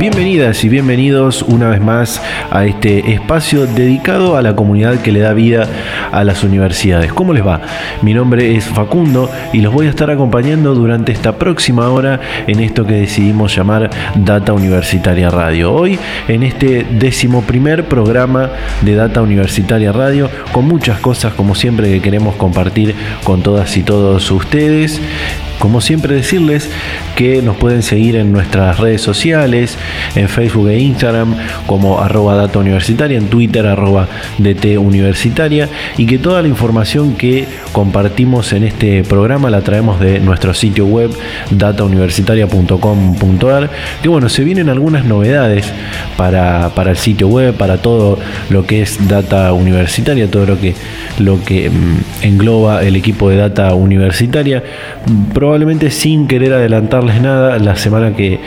Bienvenidas y bienvenidos una vez más a este espacio dedicado a la comunidad que le da vida a las universidades. ¿Cómo les va? Mi nombre es Facundo y los voy a estar acompañando durante esta próxima hora en esto que decidimos llamar Data Universitaria Radio. Hoy en este décimo primer programa de Data Universitaria Radio con muchas cosas como siempre que queremos compartir con todas y todos ustedes. Como siempre decirles que nos pueden seguir en nuestras redes sociales, en Facebook e Instagram como arroba data universitaria, en Twitter arroba DT universitaria y que toda la información que compartimos en este programa la traemos de nuestro sitio web datauniversitaria.com.ar que bueno, se vienen algunas novedades para, para, el sitio web, para todo lo que es data universitaria, todo lo que, lo que mm, engloba el equipo de data universitaria sin querer adelantarles nada, la semana que,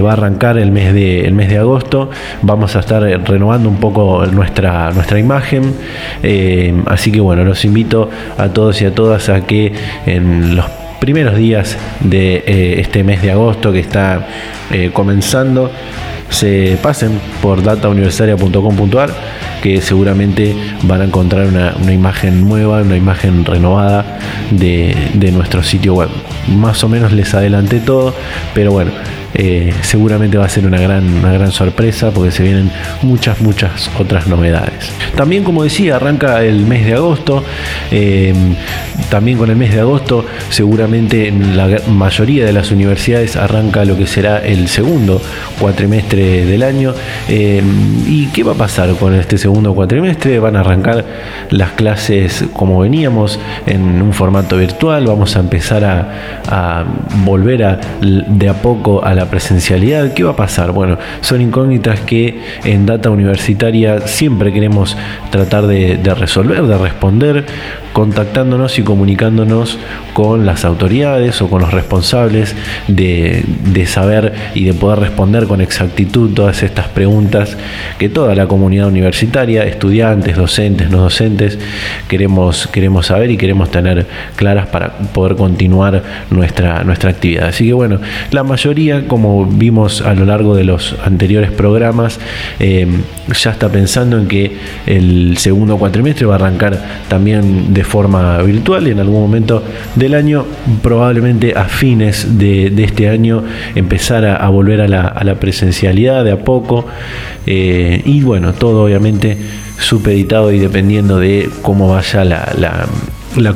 va a arrancar el mes, de, el mes de agosto, vamos a estar renovando un poco nuestra, nuestra imagen. Eh, así que bueno, los invito a todos y a todas a que en los primeros días de eh, este mes de agosto que está eh, comenzando, se pasen por datauniversitaria.com.ar que seguramente van a encontrar una, imagen nueva, una imagen renovada de, de nuestro sitio web. Más o menos les adelanté todo, pero bueno, eh, seguramente va a ser una gran, una gran sorpresa porque se vienen muchas, muchas otras novedades. También, como decía, arranca el mes de agosto. Eh, también con el mes de agosto, seguramente en la mayoría de las universidades arranca lo que será el segundo cuatrimestre del año. Eh, ¿Y qué va a pasar con este segundo cuatrimestre? Van a arrancar las clases como veníamos en un formato virtual. Vamos a empezar a, a volver a, de a poco a la presencialidad. ¿Qué va a pasar? Bueno, son incógnitas que en Data Universitaria siempre queremos tratar de, resolver, de responder, contactándonos y comunicándonos con las autoridades o con los responsables de, saber y de poder responder con exactitud todas estas preguntas que toda la comunidad universitaria, estudiantes, docentes, no docentes, queremos, queremos saber y queremos tener claras para poder continuar nuestra, nuestra actividad. Así que bueno, la mayoría, como vimos a lo largo de los anteriores programas, eh, ya está pensando en que el segundo cuatrimestre va a arrancar también de forma virtual y en algún momento del año, probablemente a fines de, este año, empezar a, volver a la, presencialidad de a poco. Eh, y bueno, todo obviamente supeditado y dependiendo de cómo vaya la la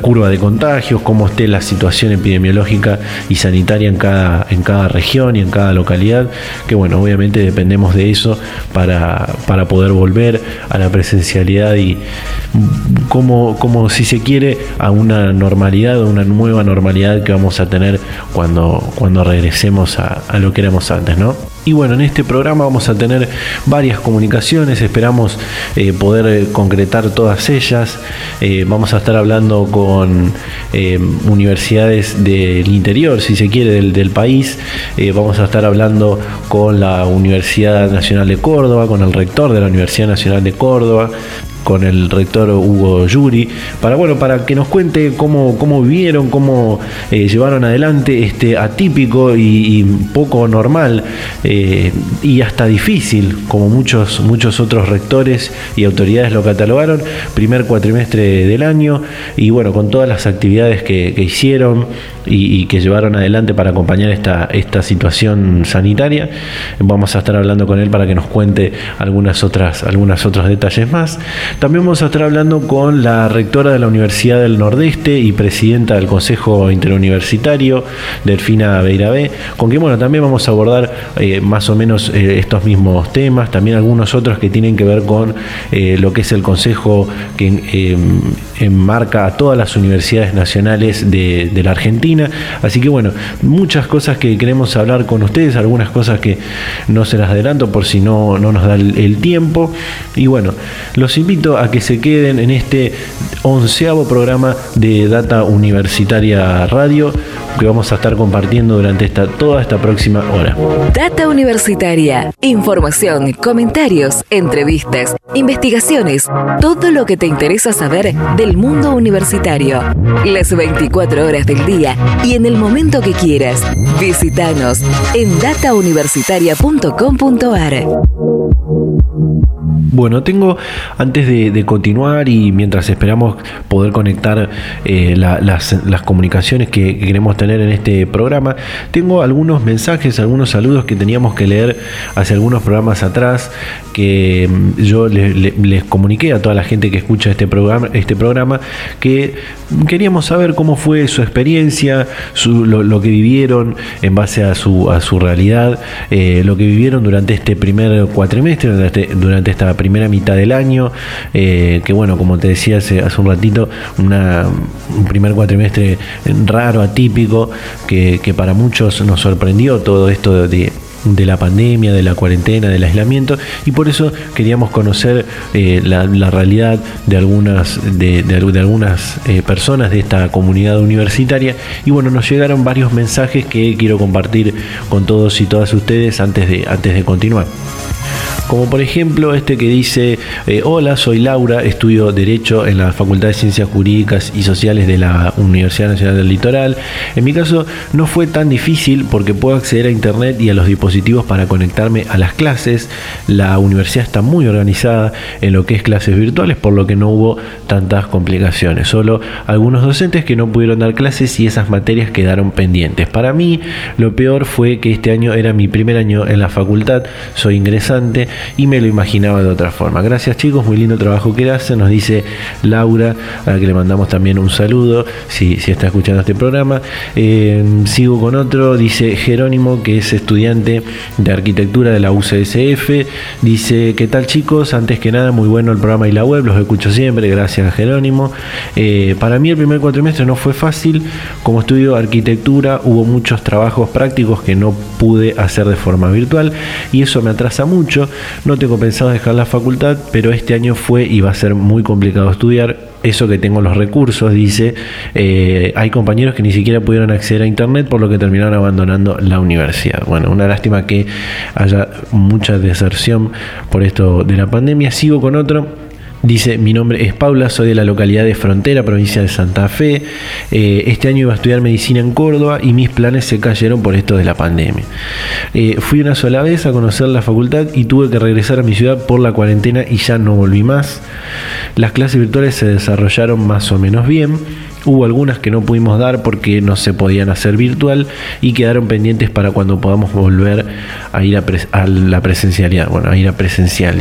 curva de contagios, cómo esté la situación epidemiológica y sanitaria en cada, en cada región y en cada localidad, que bueno, obviamente dependemos de eso para, para poder volver a la presencialidad y como, como si se quiere a una normalidad, a una nueva normalidad que vamos a tener cuando, cuando regresemos a, a lo que éramos antes, ¿no? Y bueno, en este programa vamos a tener varias comunicaciones, esperamos eh, poder eh, concretar todas ellas. Eh, vamos a estar hablando con universidades del interior, si se quiere, del, del país. vamos a estar hablando con la Universidad Nacional de Córdoba, con el rector de la Universidad Nacional de Córdoba con el rector Hugo Yuri, para, bueno, para que nos cuente cómo, cómo vivieron, cómo eh, llevaron adelante este atípico y, poco normal eh, y hasta difícil, como muchos, muchos otros rectores y autoridades lo catalogaron, primer cuatrimestre del año y bueno, con todas las actividades que, hicieron y, que llevaron adelante para acompañar esta, esta situación sanitaria. Vamos a estar hablando con él para que nos cuente algunas otras, algunos otros detalles más. También vamos a estar hablando con la rectora de la Universidad del Nordeste y presidenta del Consejo Interuniversitario, Delfina Beirabé, con quien bueno, también vamos a abordar eh, más o menos eh, estos mismos temas, también algunos otros que tienen que ver con eh, lo que es el Consejo que enmarca a todas las universidades nacionales de, la Argentina. Así que bueno, muchas cosas que queremos hablar con ustedes, algunas cosas que no se las adelanto por si no, no nos da el, tiempo. Y bueno, los invito a que se queden en este onceavo programa de Data Universitaria Radio que vamos a estar compartiendo durante esta, toda esta próxima hora. Data Universitaria, información, comentarios, entrevistas, investigaciones, todo lo que te interesa saber del mundo universitario. Las 24 horas del día y en el momento que quieras. Visítanos en datauniversitaria.com.ar. Bueno, tengo, antes de, continuar y mientras esperamos poder conectar eh, las, comunicaciones que, queremos tener en este programa, tengo algunos mensajes, algunos saludos que teníamos que leer hace algunos programas atrás, que mm, yo les, comuniqué a toda la gente que escucha este programa, este programa que queríamos saber cómo fue su experiencia, lo, que vivieron en base a su, realidad, eh, lo que vivieron durante este primer cuatrimestre, durante, durante esta primera mitad del año, eh, que bueno, como te decía hace, hace un ratito, un primer cuatrimestre raro, atípico, que, que para muchos nos sorprendió todo esto de de la pandemia, de la cuarentena, del aislamiento y por eso queríamos conocer eh, la, realidad de algunas, de, algunas eh, personas de esta comunidad universitaria. Y bueno, nos llegaron varios mensajes que quiero compartir con todos y todas ustedes antes de, antes de continuar como por ejemplo este que dice, eh, hola, soy Laura, estudio Derecho en la Facultad de Ciencias Jurídicas y Sociales de la Universidad Nacional del Litoral. En mi caso no fue tan difícil porque puedo acceder a Internet y a los dispositivos para conectarme a las clases. La universidad está muy organizada en lo que es clases virtuales, por lo que no hubo tantas complicaciones. Solo algunos docentes que no pudieron dar clases y esas materias quedaron pendientes. Para mí lo peor fue que este año era mi primer año en la facultad, soy ingresante y me lo imaginaba de otra forma. Gracias chicos, muy lindo trabajo que hacen, nos dice Laura, a la que le mandamos también un saludo si, si está escuchando este programa. Eh, sigo con otro, dice Jerónimo, que es estudiante de arquitectura de la UCSF, dice, ¿qué tal chicos? Antes que nada, muy bueno el programa y la web, los escucho siempre, gracias Jerónimo. Eh, para mí el primer cuatrimestre no fue fácil, como estudio arquitectura hubo muchos trabajos prácticos que no pude hacer de forma virtual y eso me atrasa mucho. No tengo pensado dejar la facultad, pero este año fue y va a ser muy complicado estudiar. Eso que tengo los recursos, dice, eh, hay compañeros que ni siquiera pudieron acceder a internet por lo que terminaron abandonando la universidad. Bueno, una lástima que haya mucha deserción por esto de la pandemia. Sigo con otro Dice, mi nombre es Paula, soy de la localidad de Frontera, provincia de Santa Fe. Eh, este año iba a estudiar medicina en Córdoba y mis planes se cayeron por esto de la pandemia. Eh, fui una sola vez a conocer la facultad y tuve que regresar a mi ciudad por la cuarentena y ya no volví más. Las clases virtuales se desarrollaron más o menos bien. Hubo algunas que no pudimos dar porque no se podían hacer virtual y quedaron pendientes para cuando podamos volver a ir a, la presencialidad. Bueno, a ir a presencial,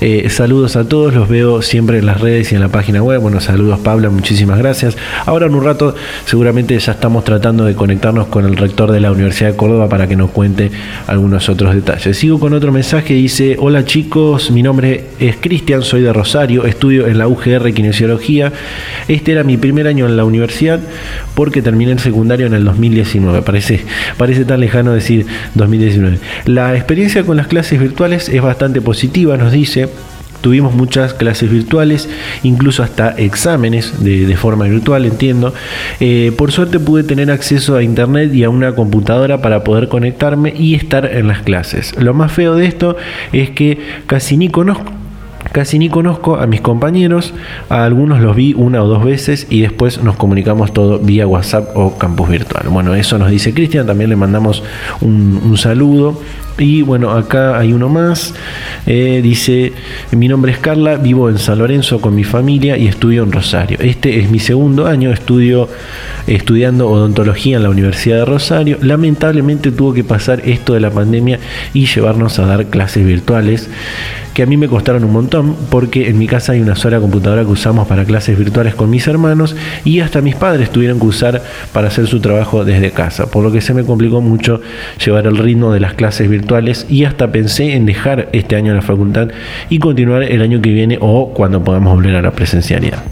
eh, saludos a todos, los veo siempre en las redes y en la página web. Bueno, saludos Pablo, muchísimas gracias. Ahora en un rato seguramente ya estamos tratando de conectarnos con el rector de la Universidad de Córdoba para que nos cuente algunos otros detalles. Sigo con otro mensaje, dice, hola chicos, mi nombre es Cristian, soy de Rosario, estudio en la UGR Kinesiología. Este era mi primer año en la universidad porque terminé el secundario en el 2019. Parece, parece tan lejano decir 2019. La experiencia con las clases virtuales es bastante positiva, nos dice. Tuvimos muchas clases virtuales, incluso hasta exámenes de, forma virtual, entiendo. Eh, por suerte pude tener acceso a internet y a una computadora para poder conectarme y estar en las clases. Lo más feo de esto es que casi ni conozco Casi ni conozco a mis compañeros, a algunos los vi una o dos veces y después nos comunicamos todo vía WhatsApp o campus virtual. Bueno, eso nos dice Cristian, también le mandamos un, saludo. Y bueno, acá hay uno más. Eh, dice, mi nombre es Carla, vivo en San Lorenzo con mi familia y estudio en Rosario. Este es mi segundo año, estudio estudiando odontología en la Universidad de Rosario. Lamentablemente tuvo que pasar esto de la pandemia y llevarnos a dar clases virtuales que a mí me costaron un montón porque en mi casa hay una sola computadora que usamos para clases virtuales con mis hermanos y hasta mis padres tuvieron que usar para hacer su trabajo desde casa, por lo que se me complicó mucho llevar el ritmo de las clases virtuales y hasta pensé en dejar este año la facultad y continuar el año que viene o cuando podamos volver a la presencialidad.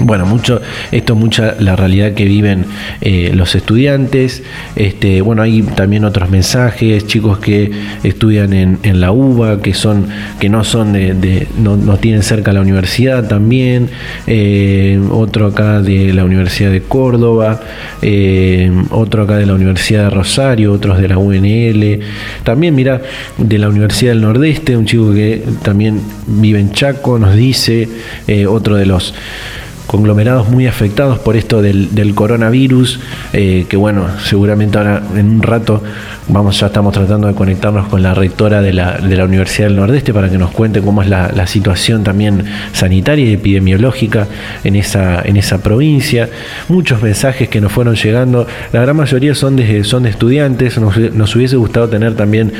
Bueno, mucho, esto es mucha la realidad que viven eh, los estudiantes. Este, bueno, hay también otros mensajes, chicos que estudian en, la UBA, que son, que no son de, no, tienen cerca la universidad también. Eh, otro acá de la Universidad de Córdoba, eh, otro acá de la Universidad de Rosario, otros de la UNL. También, mira, de la Universidad del Nordeste, un chico que también vive en Chaco, nos dice, otro de los conglomerados muy afectados por esto del, coronavirus, eh, que bueno, seguramente ahora en un rato vamos, ya estamos tratando de conectarnos con la rectora de la, de Universidad del Nordeste para que nos cuente cómo es la, situación también sanitaria y epidemiológica en esa, en esa provincia. Muchos mensajes que nos fueron llegando, la gran mayoría son de, son de estudiantes, nos, hubiese gustado tener también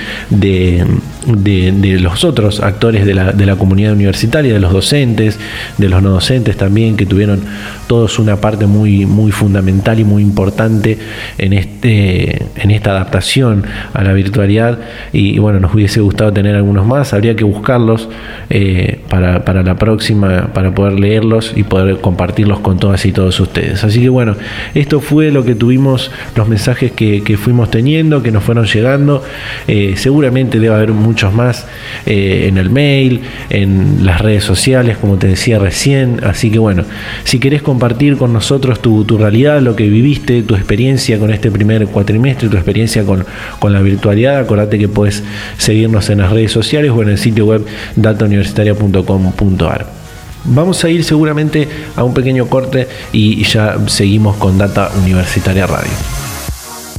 de, los otros actores de la, de la comunidad universitaria, de los docentes, de los no docentes también, que tuvieron todos una parte muy, muy fundamental y muy importante en, este, en esta adaptación a la virtualidad y, bueno, nos hubiese gustado tener algunos más, habría que buscarlos eh, para, para, la próxima, para poder leerlos y poder compartirlos con todas y todos ustedes. Así que bueno, esto fue lo que tuvimos, los mensajes que, fuimos teniendo, que nos fueron llegando, eh, seguramente debe haber muchos más eh, en el mail, en las redes sociales, como te decía recién, así que bueno, si querés compartir con nosotros tu, realidad, lo que viviste, tu experiencia con este primer cuatrimestre, tu experiencia con, la virtualidad, acordate que puedes seguirnos en las redes sociales o en el sitio web datauniversitaria.com.ar. Vamos a ir seguramente a un pequeño corte y ya seguimos con Data Universitaria Radio.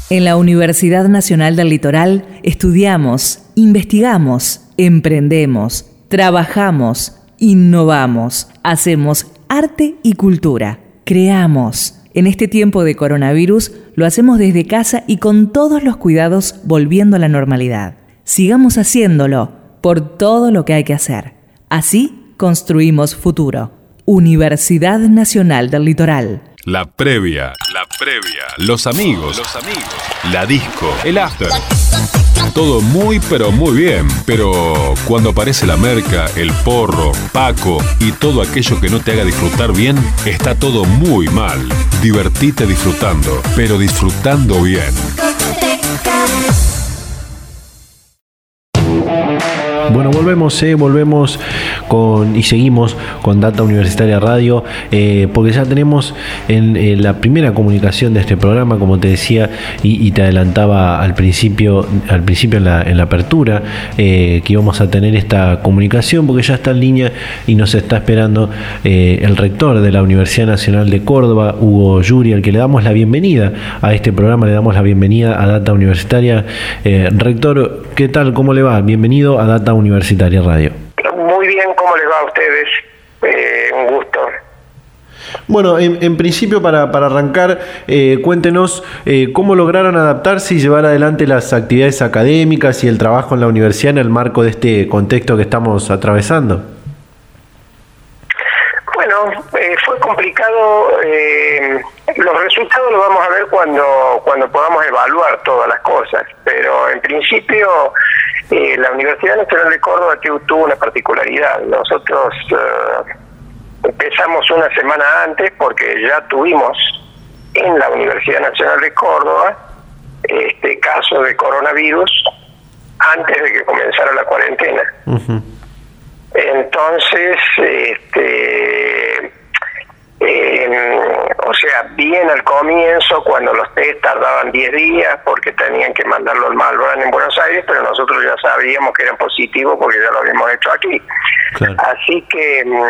En la Universidad Nacional del Litoral estudiamos, investigamos, emprendemos, trabajamos, innovamos, hacemos arte y cultura. Creamos. En este tiempo de coronavirus lo hacemos desde casa y con todos los cuidados volviendo a la normalidad. Sigamos haciéndolo por todo lo que hay que hacer. Así construimos futuro. Universidad Nacional del Litoral. La previa, la previa, los amigos, los amigos, la disco, el after. Todo muy pero muy bien, pero cuando aparece la merca, el porro, Paco y todo aquello que no te haga disfrutar bien, está todo muy mal. Divertite disfrutando, pero disfrutando bien. Bueno, volvemos, eh, volvemos con y seguimos con Data Universitaria Radio, eh, porque ya tenemos en, la primera comunicación de este programa, como te decía y, te adelantaba al principio, al principio en la, apertura, eh, que íbamos a tener esta comunicación, porque ya está en línea y nos está esperando el rector de la Universidad Nacional de Córdoba, Hugo Yuri, al que le damos la bienvenida a este programa, le damos la bienvenida a Data Universitaria. rector, ¿qué tal? ¿Cómo le va? Bienvenido a Data Universitaria. Universitaria Radio. Muy bien, ¿cómo les va a ustedes? Eh, un gusto. Bueno, en, principio para, arrancar, eh, cuéntenos eh, cómo lograron adaptarse y llevar adelante las actividades académicas y el trabajo en la universidad en el marco de este contexto que estamos atravesando. Bueno, fue complicado. los resultados los vamos a ver cuando, cuando podamos evaluar todas las cosas, pero en principio eh, la Universidad Nacional de Córdoba tuvo una particularidad. Nosotros eh, empezamos una semana antes porque ya tuvimos en la Universidad Nacional de Córdoba este caso de coronavirus antes de que comenzara la cuarentena. Entonces, este, o sea, bien al comienzo, cuando los test tardaban 10 días porque tenían que mandarlo al Malbrán en Buenos Aires, pero nosotros ya sabíamos que eran positivos porque ya lo habíamos hecho aquí. Así que mm,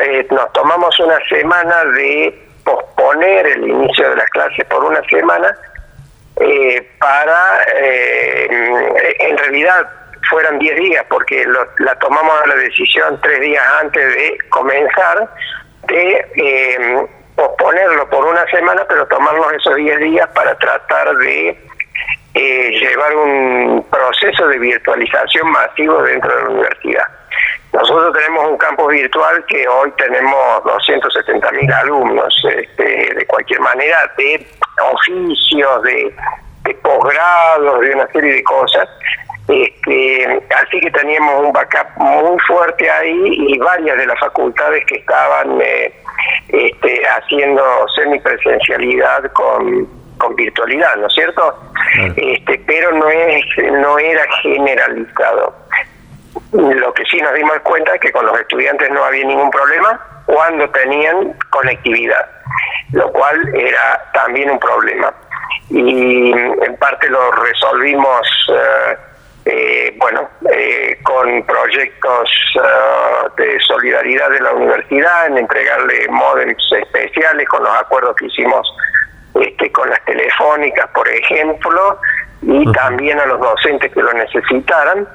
eh, nos tomamos una semana de posponer el inicio de las clases por una semana eh, para, en realidad fueran 10 días, porque la tomamos la decisión tres días antes de comenzar, de posponerlo por una semana, pero tomarnos esos 10 días para tratar de llevar un proceso de virtualización masivo dentro de la universidad. Nosotros tenemos un campus virtual que hoy tenemos 270 mil alumnos, este, de cualquier manera, de oficios, de, posgrados, de una serie de cosas. Este, así que teníamos un backup muy fuerte ahí y varias de las facultades que estaban eh, este, haciendo semipresencialidad con, con virtualidad, ¿no es cierto? Este, pero no es no era generalizado. Lo que sí nos dimos cuenta es que con los estudiantes no había ningún problema cuando tenían conectividad, lo cual era también un problema. Y en parte lo resolvimos, eh, eh, bueno, eh, con proyectos de solidaridad de la universidad, en entregarle modems especiales con los acuerdos que hicimos este, con las telefónicas, por ejemplo, y también a los docentes que lo necesitaran.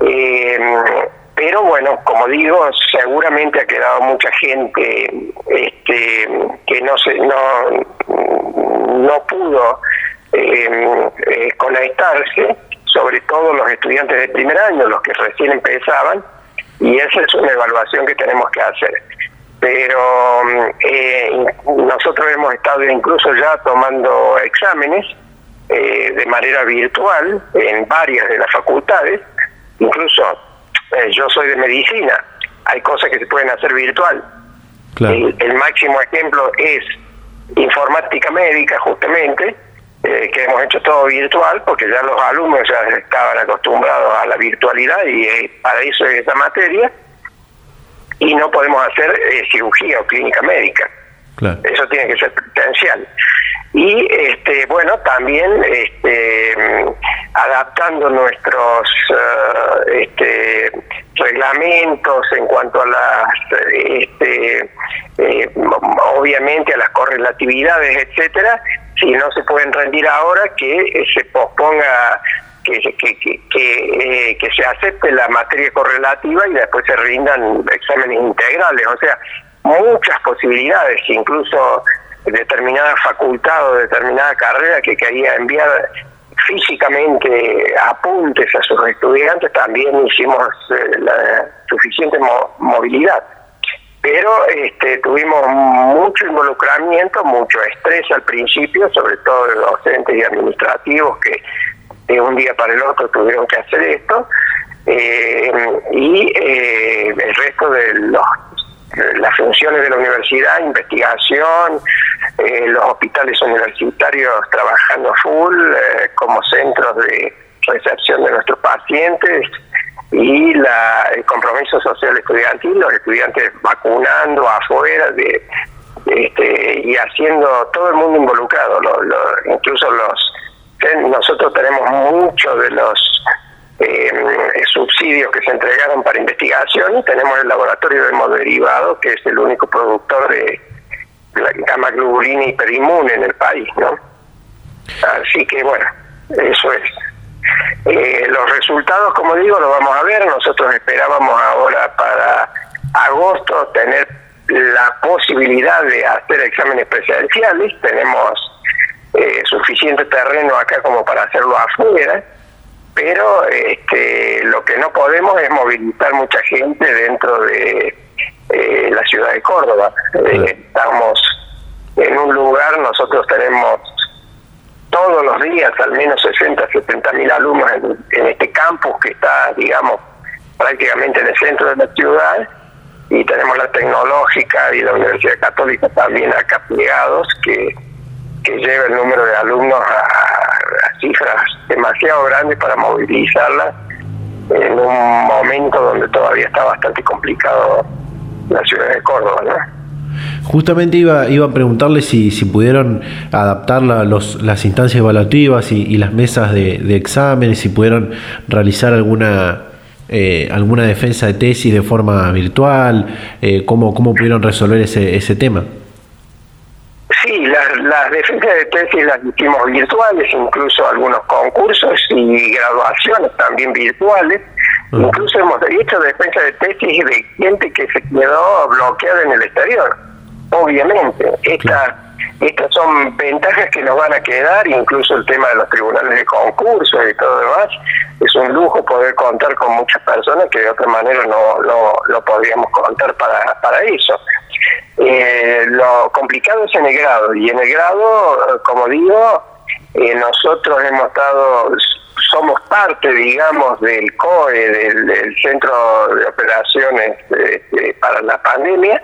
Eh, pero bueno, como digo, seguramente ha quedado mucha gente este, que no se no, no pudo eh, eh, conectarse, sobre todo los estudiantes de primer año, los que recién empezaban, y esa es una evaluación que tenemos que hacer. Pero eh, nosotros hemos estado incluso ya tomando exámenes de manera virtual en varias de las facultades, incluso eh, yo soy de medicina, hay cosas que se pueden hacer virtual. El, máximo ejemplo es informática médica, justamente, eh, que hemos hecho todo virtual, porque ya los alumnos ya estaban acostumbrados a la virtualidad y eh, para eso es esa materia, y no podemos hacer cirugía o clínica médica. Eso tiene que ser presencial y este bueno también este adaptando nuestros eh, este, reglamentos en cuanto a las este, eh, obviamente a las correlatividades etcétera si no se pueden rendir ahora que se posponga que, que, que, que, eh, que se acepte la materia correlativa y después se rindan exámenes integrales. O sea muchas posibilidades incluso determinada facultad o determinada carrera que quería enviar físicamente apuntes a sus estudiantes, también hicimos eh, la suficiente movilidad. Pero este, tuvimos mucho involucramiento, mucho estrés al principio, sobre todo de docentes y administrativos que de un día para el otro tuvieron que hacer esto, eh, y eh, el resto de los las funciones de la universidad, investigación, eh, los hospitales universitarios trabajando full eh, como centros de recepción de nuestros pacientes y la, el compromiso social estudiantil, los estudiantes vacunando afuera de, este, y haciendo todo el mundo involucrado, incluso los nosotros tenemos muchos de los eh, subsidios que se entregaron para investigación y tenemos el laboratorio de hemoderivados que es el único productor de la gamma globulina hiperinmune en el país, ¿no? Así que bueno, eso es. Eh, los resultados, como digo, los vamos a ver. Nosotros esperábamos ahora para agosto tener la posibilidad de hacer exámenes presenciales. Tenemos eh, suficiente terreno acá como para hacerlo afuera pero este, lo que no podemos es movilizar mucha gente dentro de eh, la ciudad de Córdoba. Eh, estamos en un lugar, nosotros tenemos todos los días al menos 60, 70 mil alumnos en, este campus que está, digamos, prácticamente en el centro de la ciudad y tenemos la tecnológica y la Universidad Católica también acá plegados que, que lleva el número de alumnos a cifras demasiado grande para movilizarla en un momento donde todavía está bastante complicado la ciudad de Córdoba, ¿no? Justamente iba, iba a preguntarle si, si pudieron adaptar los, las instancias evaluativas y, las mesas de, de, exámenes, si pudieron realizar alguna eh, alguna defensa de tesis de forma virtual, eh, cómo, cómo pudieron resolver ese, ese tema. Las defensas de tesis las hicimos virtuales, incluso algunos concursos y graduaciones también virtuales. Incluso hemos hecho defensa de tesis de gente que se quedó bloqueada en el exterior. Obviamente, esta estas son ventajas que nos van a quedar, incluso el tema de los tribunales de concurso y todo demás. Es un lujo poder contar con muchas personas que de otra manera no, lo podríamos contar para, para eso. Eh, lo complicado es en el grado, y en el grado, como digo, eh, nosotros hemos estado somos parte, digamos, del COE, del, Centro de Operaciones este, para la Pandemia,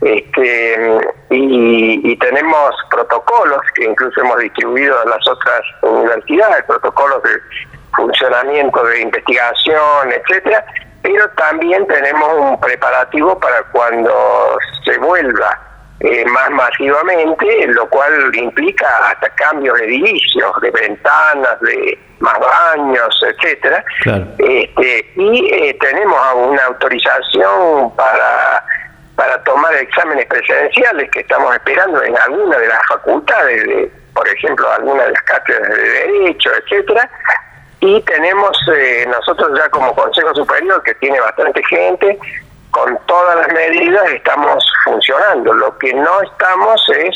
este, y, tenemos protocolos que incluso hemos distribuido a las otras universidades, protocolos de funcionamiento de investigación, etcétera, pero también tenemos un preparativo para cuando se vuelva eh, más masivamente, lo cual implica hasta cambios de edilicios, de ventanas, de más baños, etcétera. Este, y eh, tenemos una autorización para para tomar exámenes presenciales que estamos esperando en alguna de las facultades, de, por ejemplo, alguna de las cátedras de Derecho, etcétera. Y tenemos eh, nosotros ya como Consejo Superior, que tiene bastante gente, con todas las medidas estamos funcionando. Lo que no estamos es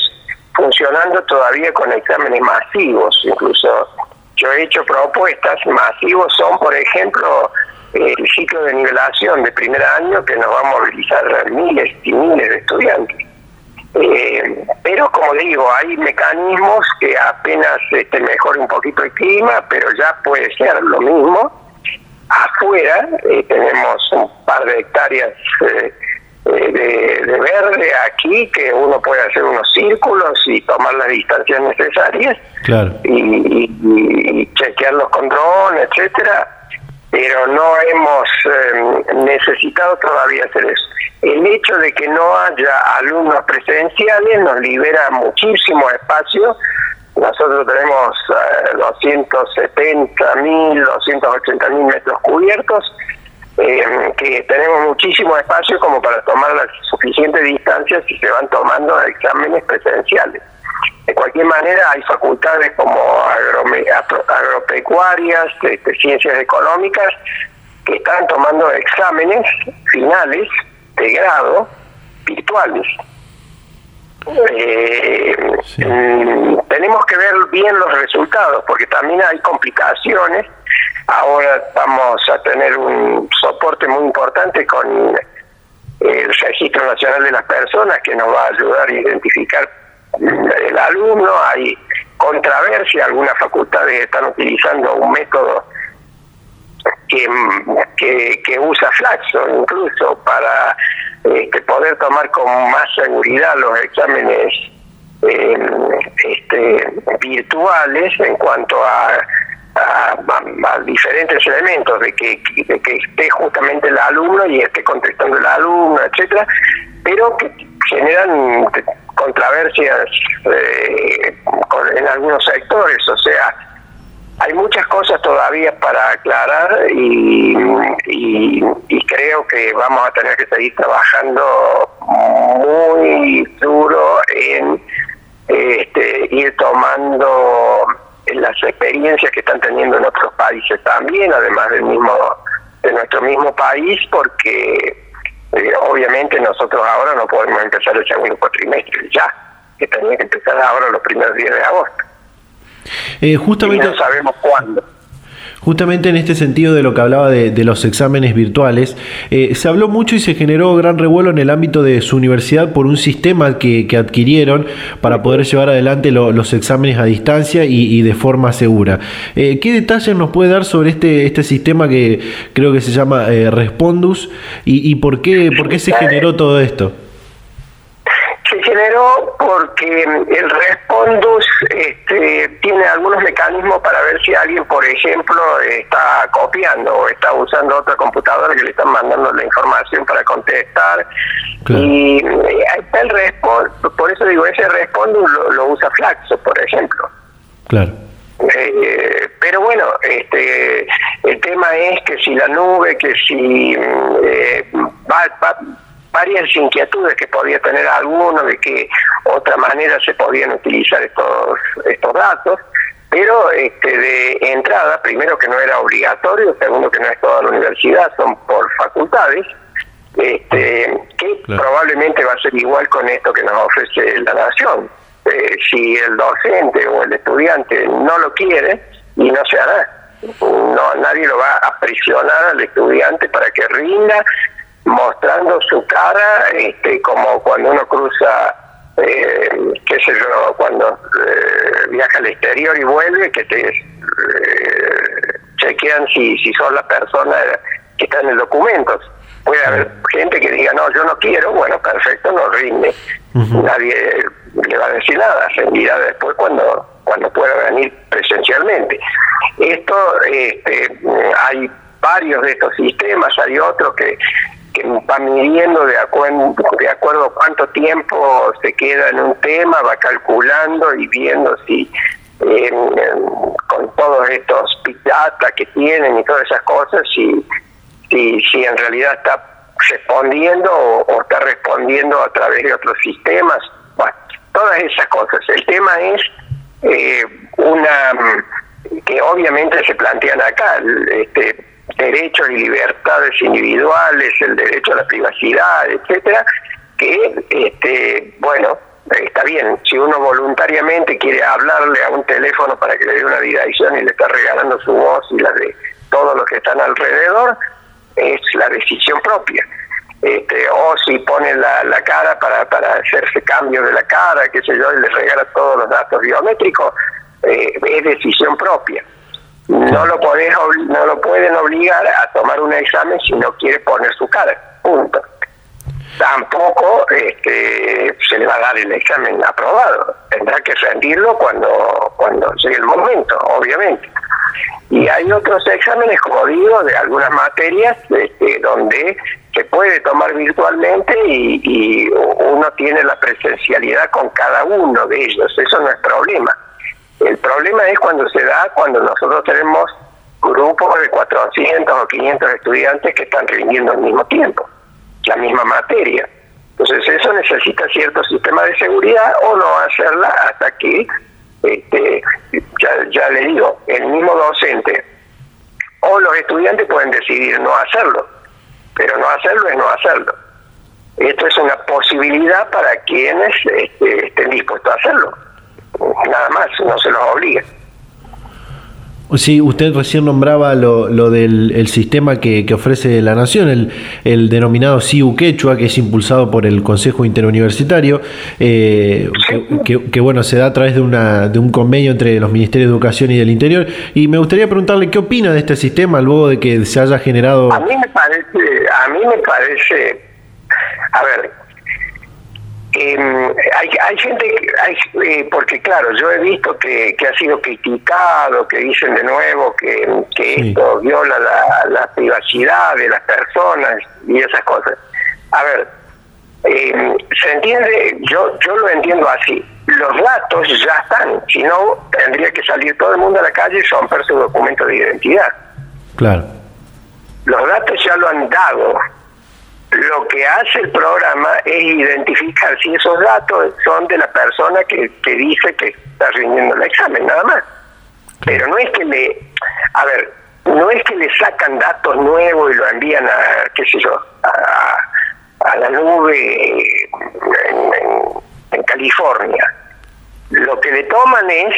funcionando todavía con exámenes masivos. Incluso yo he hecho propuestas masivos, son por ejemplo el ciclo de nivelación de primer año que nos va a movilizar miles y miles de estudiantes. Eh, pero como digo, hay mecanismos que apenas este, mejore un poquito el clima, pero ya puede ser lo mismo. Afuera eh, tenemos un par de hectáreas eh, de, verde aquí que uno puede hacer unos círculos y tomar las distancias necesarias y, y chequearlos con drones, etcétera pero no hemos eh, necesitado todavía hacer eso. El hecho de que no haya alumnos presenciales nos libera muchísimo espacio. Nosotros tenemos eh, 270 mil, 280 mil metros cubiertos, eh, que tenemos muchísimo espacio como para tomar las suficientes distancias si se van tomando exámenes presenciales. De cualquier manera, hay facultades como agropecuarias, este, ciencias económicas, que están tomando exámenes finales de grado virtuales. Eh, mm, tenemos que ver bien los resultados, porque también hay complicaciones. Ahora vamos a tener un soporte muy importante con el Registro Nacional de las Personas, que nos va a ayudar a identificar el alumno, hay controversia, algunas facultades están utilizando un método que, que, usa Flaxo incluso para este, poder tomar con más seguridad los exámenes em, este, virtuales en cuanto a, a, diferentes elementos de que, de que esté justamente el alumno y esté contestando el alumno, etcétera, pero que generan controversias eh, en algunos sectores, o sea, hay muchas cosas todavía para aclarar y, y, creo que vamos a tener que seguir trabajando muy duro en este, ir tomando las experiencias que están teniendo en otros países también, además del mismo de nuestro mismo país, porque eh, obviamente nosotros ahora no podemos empezar el segundo cuatrimestre ya, que tenía que empezar ahora los primeros días de agosto. Eh, justamente, no sabemos cuándo. Justamente en este sentido de lo que hablaba de, los exámenes virtuales, eh, se habló mucho y se generó gran revuelo en el ámbito de su universidad por un sistema que, adquirieron para poder llevar adelante los exámenes a distancia y, de forma segura. Eh, ¿Qué detalles nos puede dar sobre este, este sistema que creo que se llama eh, Respondus y, y por, qué, por qué se generó todo esto? Porque el Respondus este, tiene algunos mecanismos para ver si alguien, por ejemplo, está copiando o está usando otra computadora que le están mandando la información para contestar. Y está el Respondus, por eso digo, ese Respondus lo, usa Flaxo, por ejemplo. Claro. Eh, pero bueno, este, el tema es que si la nube, que si eh, va, va varias inquietudes que podía tener alguno de que otra manera se podían utilizar estos, estos datos, pero este, de entrada, primero que no era obligatorio, segundo que no es toda la universidad, son por facultades, este, que probablemente va a ser igual con esto que nos ofrece la nación. Eh, si el docente o el estudiante no lo quiere y no se hará. No, nadie lo va a presionar al estudiante para que rinda mostrando su cara este, como cuando uno cruza eh, qué sé yo, cuando eh, viaja al exterior y vuelve, que te eh, chequean si, si son la persona que está en el documento. Puede haber gente que diga, no, yo no quiero, bueno, perfecto, no rinde. Nadie le va a decir nada, se dirá después cuando, cuando pueda venir presencialmente. Esto, este, hay varios de estos sistemas, hay otros que va midiendo de acuerdo, de acuerdo a cuánto tiempo se queda en un tema, va calculando y viendo si con todos estos data que tienen y todas esas cosas, si, si, si en realidad está respondiendo o, está respondiendo a través de otros sistemas, todas esas cosas. El tema es eh, una que obviamente se plantean acá, este, derechos y libertades individuales, el derecho a la privacidad, etcétera, que este, bueno, está bien, si uno voluntariamente quiere hablarle a un teléfono para que le dé una dirección y le está regalando su voz y la de todos los que están alrededor, es la decisión propia. Este, o si pone la, la cara para, para hacerse cambio de la cara, qué sé yo, y le regala todos los datos biométricos, eh, es decisión propia. No lo, podés, no lo pueden obligar a tomar un examen si no quiere poner su cara. Punto. Tampoco este, se le va a dar el examen aprobado. Tendrá que rendirlo cuando, cuando llegue el momento, obviamente. Y hay otros exámenes, como digo, de algunas materias este, donde se puede tomar virtualmente y, y uno tiene la presencialidad con cada uno de ellos. Eso no es problema el problema es cuando se da, cuando nosotros tenemos grupos de 400 o 500 estudiantes que están rindiendo al mismo tiempo, la misma materia. Entonces eso necesita cierto sistema de seguridad o no hacerla hasta que, este, ya, le digo, el mismo docente o los estudiantes pueden decidir no hacerlo, pero no hacerlo es no hacerlo. Esto es una posibilidad para quienes este, estén dispuestos a hacerlo nada más, no se los obliga. Sí, usted recién nombraba lo, lo del el sistema que, que, ofrece la Nación, el, el denominado CIU Quechua, que es impulsado por el Consejo Interuniversitario, eh, que, bueno, se da a través de, una, de un convenio entre los Ministerios de Educación y del Interior. Y me gustaría preguntarle qué opina de este sistema luego de que se haya generado... A mí me parece, a mí me parece, a ver, eh, hay, hay gente, hay, eh, porque claro, yo he visto que, que, ha sido criticado, que dicen de nuevo que, que esto viola la, privacidad de las personas y esas cosas. A ver, eh, se entiende, yo, yo lo entiendo así. Los datos ya están, si no, tendría que salir todo el mundo a la calle y romper su documento de identidad. Claro. Los datos ya lo han dado, lo que hace el programa es identificar si esos datos son de la persona que, que dice que está rindiendo el examen, nada más. Pero no es que le, a ver, no es que le sacan datos nuevos y lo envían a, qué sé yo, a, la nube en California. Lo que le toman es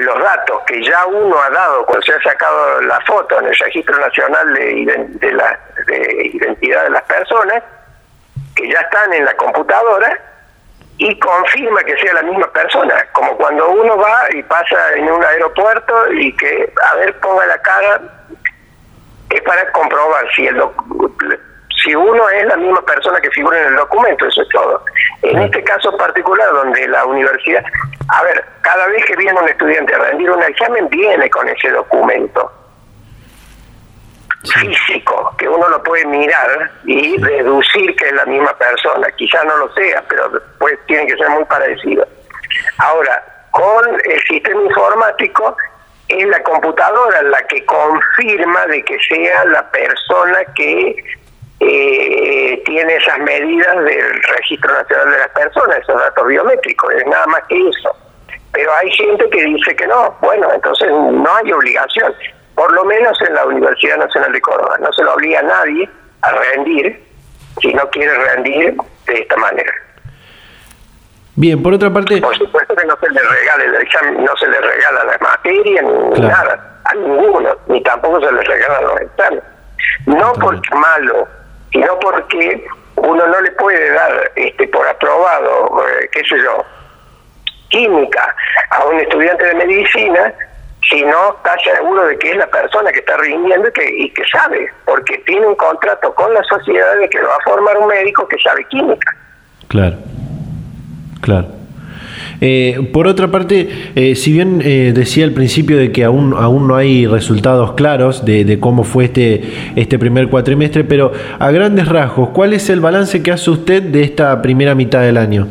los datos que ya uno ha dado cuando se ha sacado la foto en el registro nacional de, de, la, de identidad de las personas, que ya están en la computadora, y confirma que sea la misma persona, como cuando uno va y pasa en un aeropuerto y que, a ver, ponga la cara, es para comprobar si el si uno es la misma persona que figura en el documento, eso es todo. En este caso particular, donde la universidad, a ver, cada vez que viene un estudiante a rendir un examen, viene con ese documento físico, que uno lo puede mirar y deducir que es la misma persona. Quizá no lo sea, pero pues tiene que ser muy parecido. Ahora, con el sistema informático, es la computadora la que confirma de que sea la persona que eh, tiene esas medidas del Registro Nacional de las Personas, esos datos biométricos, es nada más que eso. Pero hay gente que dice que no, bueno, entonces no hay obligación, por lo menos en la Universidad Nacional de Córdoba, no se lo obliga a nadie a rendir si no quiere rendir de esta manera. Bien, por otra parte... Por supuesto que no se le regala no se le regala la materia ni nada, a ninguno, ni tampoco se le regalan los exámenes. No porque malo, sino porque uno no le puede dar este por aprobado, eh, qué sé yo, química a un estudiante de medicina si no está seguro de que es la persona que está rindiendo y que, y que sabe, porque tiene un contrato con la sociedad de que lo va a formar un médico que sabe química. Claro, claro. Eh, por otra parte, eh, si bien eh, decía al principio de que aún, aún no hay resultados claros de, de, cómo fue este, este primer cuatrimestre, pero a grandes rasgos, ¿cuál es el balance que hace usted de esta primera mitad del año?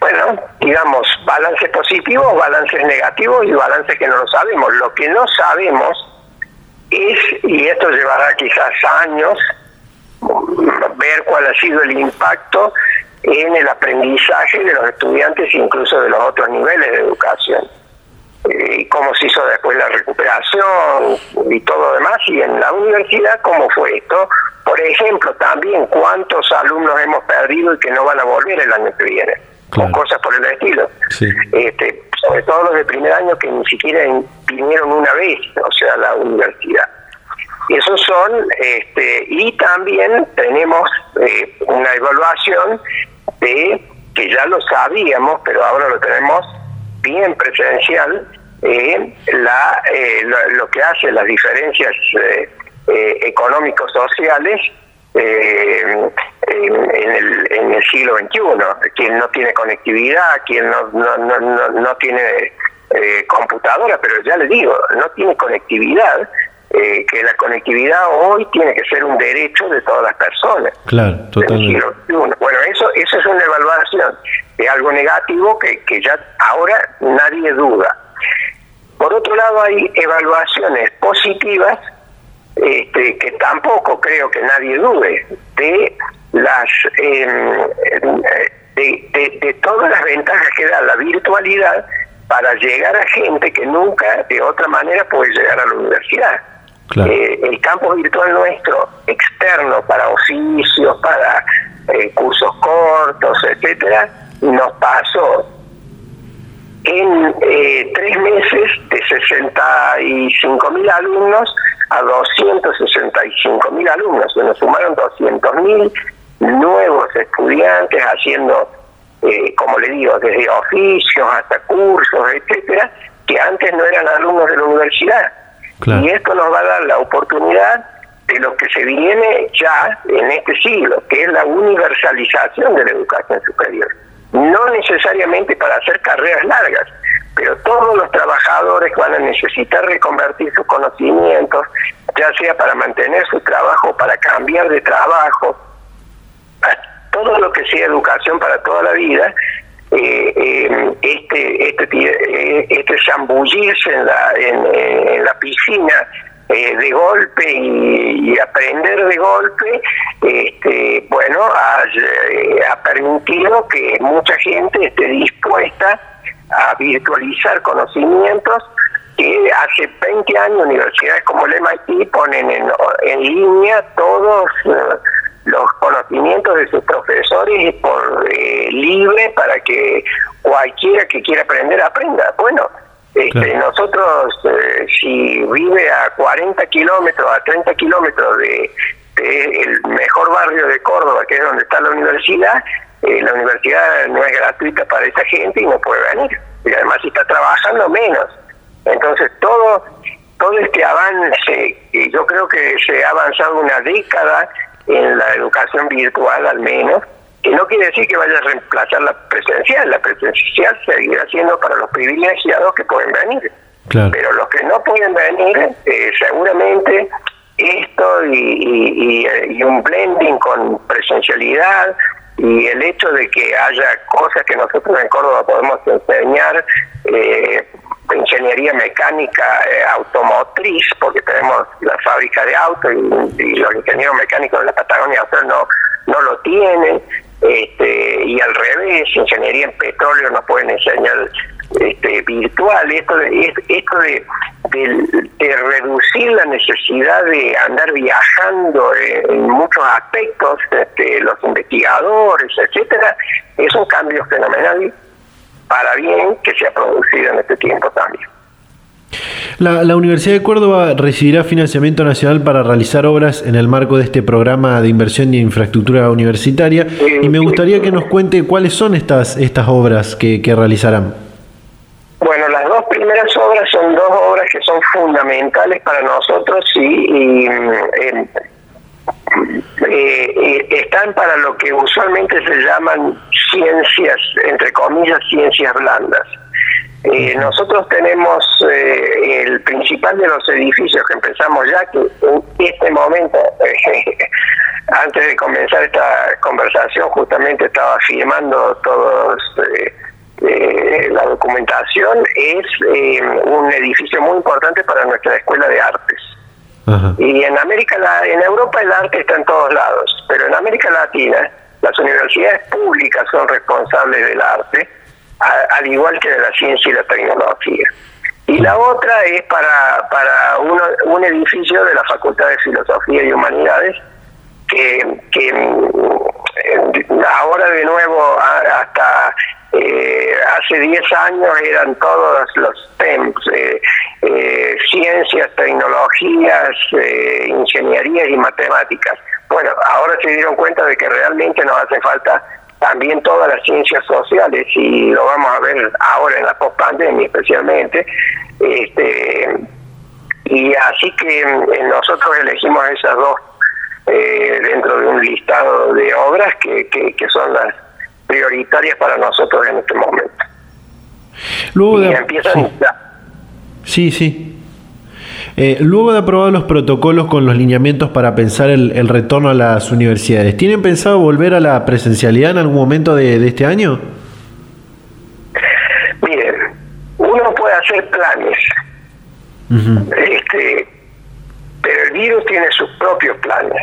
Bueno, digamos, balances positivos, balances negativos y balances que no lo sabemos. Lo que no sabemos es, y esto llevará quizás años, ver cuál ha sido el impacto en el aprendizaje de los estudiantes, incluso de los otros niveles de educación. Y cómo se hizo después la recuperación y todo lo demás, y en la universidad cómo fue esto. Por ejemplo, también cuántos alumnos hemos perdido y que no van a volver el año que viene, o cosas por el estilo. Este, sobre todo los de primer año que ni siquiera vinieron una vez, o sea, a la universidad. Esos son, este, y también tenemos eh, una evaluación de que ya lo sabíamos, pero ahora lo tenemos bien presencial, eh, la, eh, lo, que hace las diferencias eh, económicos sociales en, el, en el siglo XXI. Quien no tiene conectividad, quien no, no, no, no tiene computadora, pero ya le digo, no tiene conectividad, eh, que la conectividad hoy tiene que ser un derecho de todas las personas. Claro, totalmente. Bueno, eso, eso es una evaluación de algo negativo que, que ya ahora nadie duda. Por otro lado, hay evaluaciones positivas este, que tampoco creo que nadie dude de las em, de, de todas las ventajas que da la virtualidad para llegar a gente que nunca de otra manera puede llegar a la universidad. Eh, el campo virtual nuestro, externo para oficios, para eh, cursos cortos, etcétera, nos pasó en eh, tres meses de 65 mil alumnos a 265 mil alumnos. Se nos sumaron 200 mil nuevos estudiantes haciendo, como le digo, desde oficios hasta cursos, etcétera, que antes no eran alumnos de la universidad. Y esto nos va a dar la oportunidad de lo que se viene ya en este siglo, que es la universalización de la educación superior. No necesariamente para hacer carreras largas, pero todos los trabajadores van a necesitar reconvertir sus conocimientos, ya sea para mantener su trabajo, para cambiar de trabajo, todo lo que sea educación para toda la vida, eh, eh, este, este, eh, este zambullirse en la, en, la piscina eh, de golpe y, aprender de golpe, este, bueno, ha, ha permitido que mucha gente esté dispuesta a virtualizar conocimientos que hace 20 años universidades como el MIT ponen en, en línea todos los conocimientos de sus profesores por eh, libre para que cualquiera que quiera aprender aprenda. Bueno, este, nosotros eh, si vive a 40 kilómetros, a 30 kilómetros de, el mejor barrio de Córdoba, que es donde está la universidad, eh, la universidad no es gratuita para esa gente y no puede venir. Y además si está trabajando menos. Entonces todo todo este avance, y yo creo que se ha avanzado una década en la educación virtual al menos, que no quiere decir que vaya a reemplazar la presencial, la presencial seguirá siendo para los privilegiados que pueden venir. Pero los que no pueden venir, eh, seguramente esto y, y, un blending con presencialidad y el hecho de que haya cosas que nosotros en Córdoba podemos enseñar eh, ingeniería mecánica eh, automotriz, porque tenemos la fábrica de autos y, los ingenieros mecánicos de la Patagonia no, no lo tienen, este, y al revés, ingeniería en petróleo nos pueden enseñar este, virtual, esto de, esto de, de, reducir la necesidad de andar viajando en, muchos aspectos, este, los investigadores, etcétera, es un cambio fenomenal para bien que se ha producido en este tiempo también. La, la, Universidad de Córdoba recibirá financiamiento nacional para realizar obras en el marco de este programa de inversión y infraestructura universitaria y me gustaría que nos cuente cuáles son estas, estas obras que, que realizarán. Bueno, las dos primeras obras son dos obras que son fundamentales para nosotros y, eh, eh, están para lo que usualmente se llaman ciencias, entre comillas, ciencias blandas. Eh, nosotros tenemos el principal de los edificios que empezamos ya, que en este momento, antes de comenzar esta conversación, justamente estaba firmando todos eh, la documentación es eh, un edificio muy importante para nuestra escuela de artes. Y en América, en Europa el arte está en todos lados, pero en América Latina las universidades públicas son responsables del arte, al igual que de la ciencia y la tecnología. Y la otra es para, para un edificio de la Facultad de Filosofía y Humanidades que, que mm, ahora de nuevo hasta eh, hace 10 años eran todos los TEMS, eh, eh, ciencias, tecnologías, ingenierías y matemáticas. Bueno, ahora se dieron cuenta de que realmente nos hace falta también todas las ciencias sociales y lo vamos a ver ahora en la post-pandemia especialmente. Este, y así que nosotros elegimos esas dos dentro de un listado de obras que, que son las prioritarias para nosotros en este momento. Luego de, sí. sí, eh, luego de aprobar los protocolos con los lineamientos para pensar el, retorno a las universidades, ¿tienen pensado volver a la presencialidad en algún momento de, este año? Miren, uno puede hacer planes, este, pero el virus tiene sus propios planes.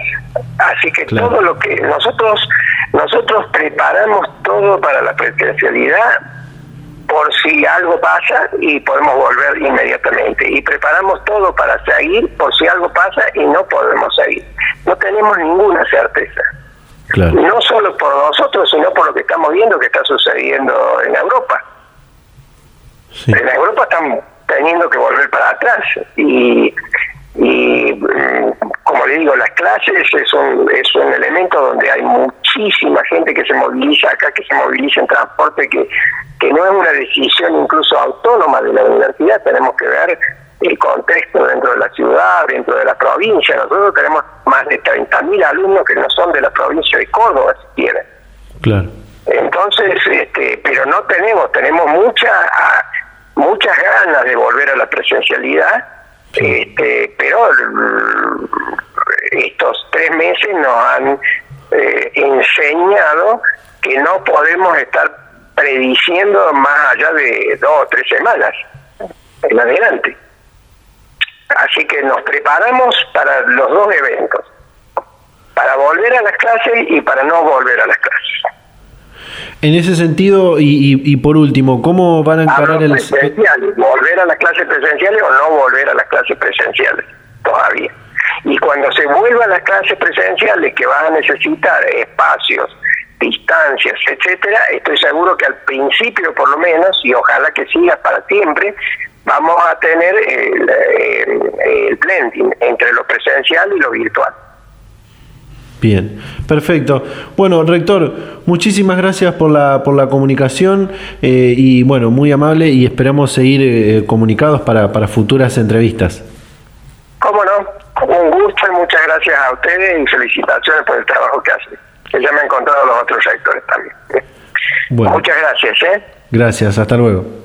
Así que todo lo que nosotros nosotros preparamos todo para la presencialidad por si algo pasa y podemos volver inmediatamente. Y preparamos todo para seguir por si algo pasa y no podemos seguir. No tenemos ninguna certeza. No solo por nosotros, sino por lo que estamos viendo que está sucediendo en Europa. En Europa están teniendo que volver para atrás. Y y mm, como le digo, las clases es un, es un elemento donde hay muchísima gente que se moviliza acá, que se moviliza en transporte, que, que no es una decisión incluso autónoma de la universidad, tenemos que ver el contexto dentro de la ciudad, dentro de la provincia. Nosotros tenemos más de 30.000 alumnos que no son de la provincia de Córdoba siquiera. Claro. Entonces, este, pero no tenemos, tenemos mucha, muchas ganas de volver a la presencialidad este, pero mm, estos tres meses nos han eh, enseñado que no podemos estar prediciendo más allá de dos o tres semanas en adelante. Así que nos preparamos para los dos eventos, para volver a las clases y para no volver a las clases. En ese sentido, y, y, por último, ¿cómo van a encarar el... ¿Volver a las clases presenciales o no volver a las clases presenciales? Todavía. Y cuando se vuelva a las clases presenciales, que van a necesitar espacios, distancias, etcétera, estoy seguro que al principio, por lo menos, y ojalá que siga para siempre, vamos a tener el, el blending entre lo presencial y lo virtual. Bien, perfecto. Bueno, rector, muchísimas gracias por la, por la comunicación eh, y bueno, muy amable y esperamos seguir eh, comunicados para, para futuras entrevistas. Cómo no, un gusto y muchas gracias a ustedes y felicitaciones por el trabajo que hacen. Que ya me han encontrado los otros sectores también. Muchas gracias. ¿eh? Gracias, hasta luego.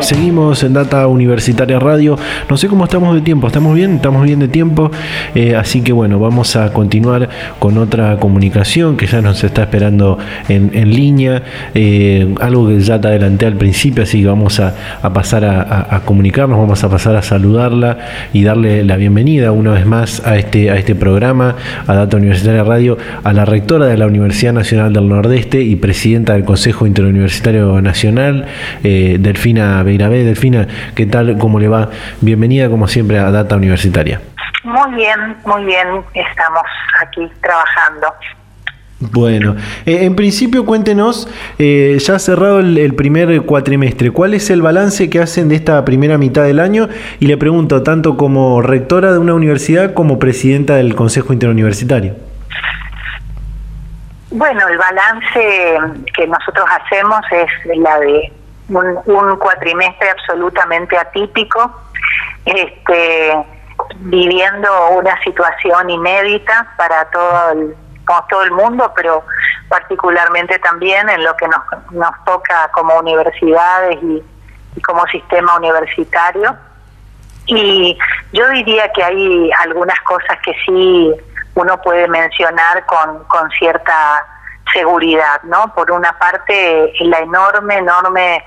Seguimos en Data Universitaria Radio. No sé cómo estamos de tiempo. ¿Estamos bien? Estamos bien de tiempo. Eh, así que bueno, vamos a continuar con otra comunicación que ya nos está esperando en, línea. Eh, algo que ya te adelanté al principio, así que vamos a, pasar a, comunicarnos, vamos a pasar a saludarla y darle la bienvenida una vez más a este, a este programa, a Data Universitaria Radio, a la rectora de la Universidad Nacional del Nordeste y presidenta del Consejo Interuniversitario Nacional, eh, Delfina Beirabé. Delfina, ¿qué tal? ¿Cómo le va? Bienvenida como siempre a Data Universitaria. Muy bien, muy bien, estamos aquí trabajando. Bueno, eh, en principio cuéntenos, eh, ya ha cerrado el, primer cuatrimestre, ¿cuál es el balance que hacen de esta primera mitad del año? Y le pregunto, tanto como rectora de una universidad como presidenta del Consejo Interuniversitario. Bueno, el balance que nosotros hacemos es la de un, cuatrimestre absolutamente atípico, este, viviendo una situación inédita para todo el, todo el mundo, pero particularmente también en lo que nos, nos toca como universidades y, como sistema universitario. Y yo diría que hay algunas cosas que sí uno puede mencionar con, con cierta seguridad, ¿no? Por una parte, la enorme, enorme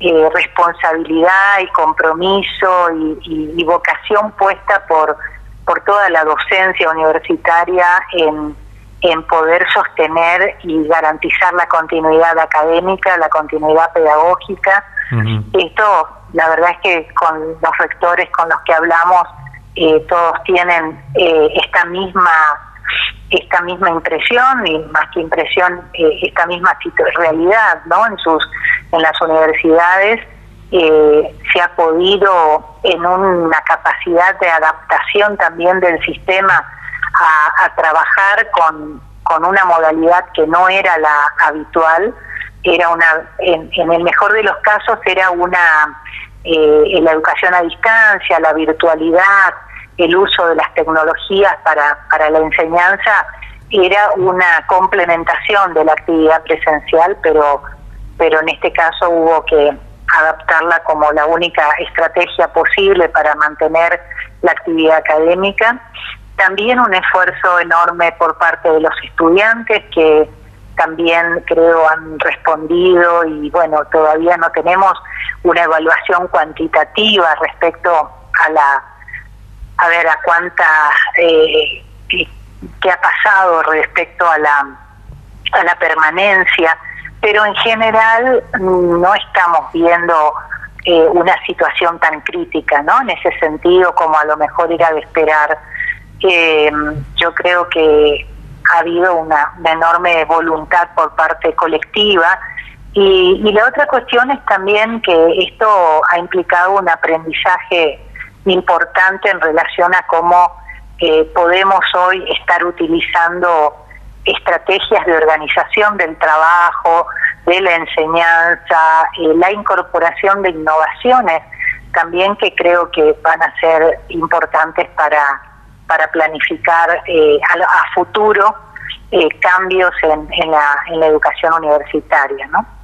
eh, responsabilidad y compromiso y, vocación puesta por, por toda la docencia universitaria en, en poder sostener y garantizar la continuidad académica, la continuidad pedagógica. Esto, la verdad es que con los rectores con los que hablamos, eh, todos tienen eh, esta misma esta misma impresión y más que impresión eh, esta misma realidad no en sus en las universidades eh, se ha podido en una capacidad de adaptación también del sistema a, trabajar con, con una modalidad que no era la habitual. Era una en, en el mejor de los casos era una eh, la educación a distancia la virtualidad el uso de las tecnologías para, para la enseñanza era una complementación de la actividad presencial, pero, pero en este caso hubo que adaptarla como la única estrategia posible para mantener la actividad académica. También un esfuerzo enorme por parte de los estudiantes que también creo han respondido y bueno, todavía no tenemos una evaluación cuantitativa respecto a la a ver a cuánta eh, qué, ha pasado respecto a la a la permanencia pero en general no estamos viendo eh, una situación tan crítica no en ese sentido como a lo mejor era de esperar eh, yo creo que ha habido una, enorme voluntad por parte colectiva. Y, y la otra cuestión es también que esto ha implicado un aprendizaje importante en relación a cómo eh, podemos hoy estar utilizando estrategias de organización del trabajo, de la enseñanza, eh, la incorporación de innovaciones también que creo que van a ser importantes para, para planificar eh, a, futuro cambios en, en, la, en la educación universitaria, ¿no?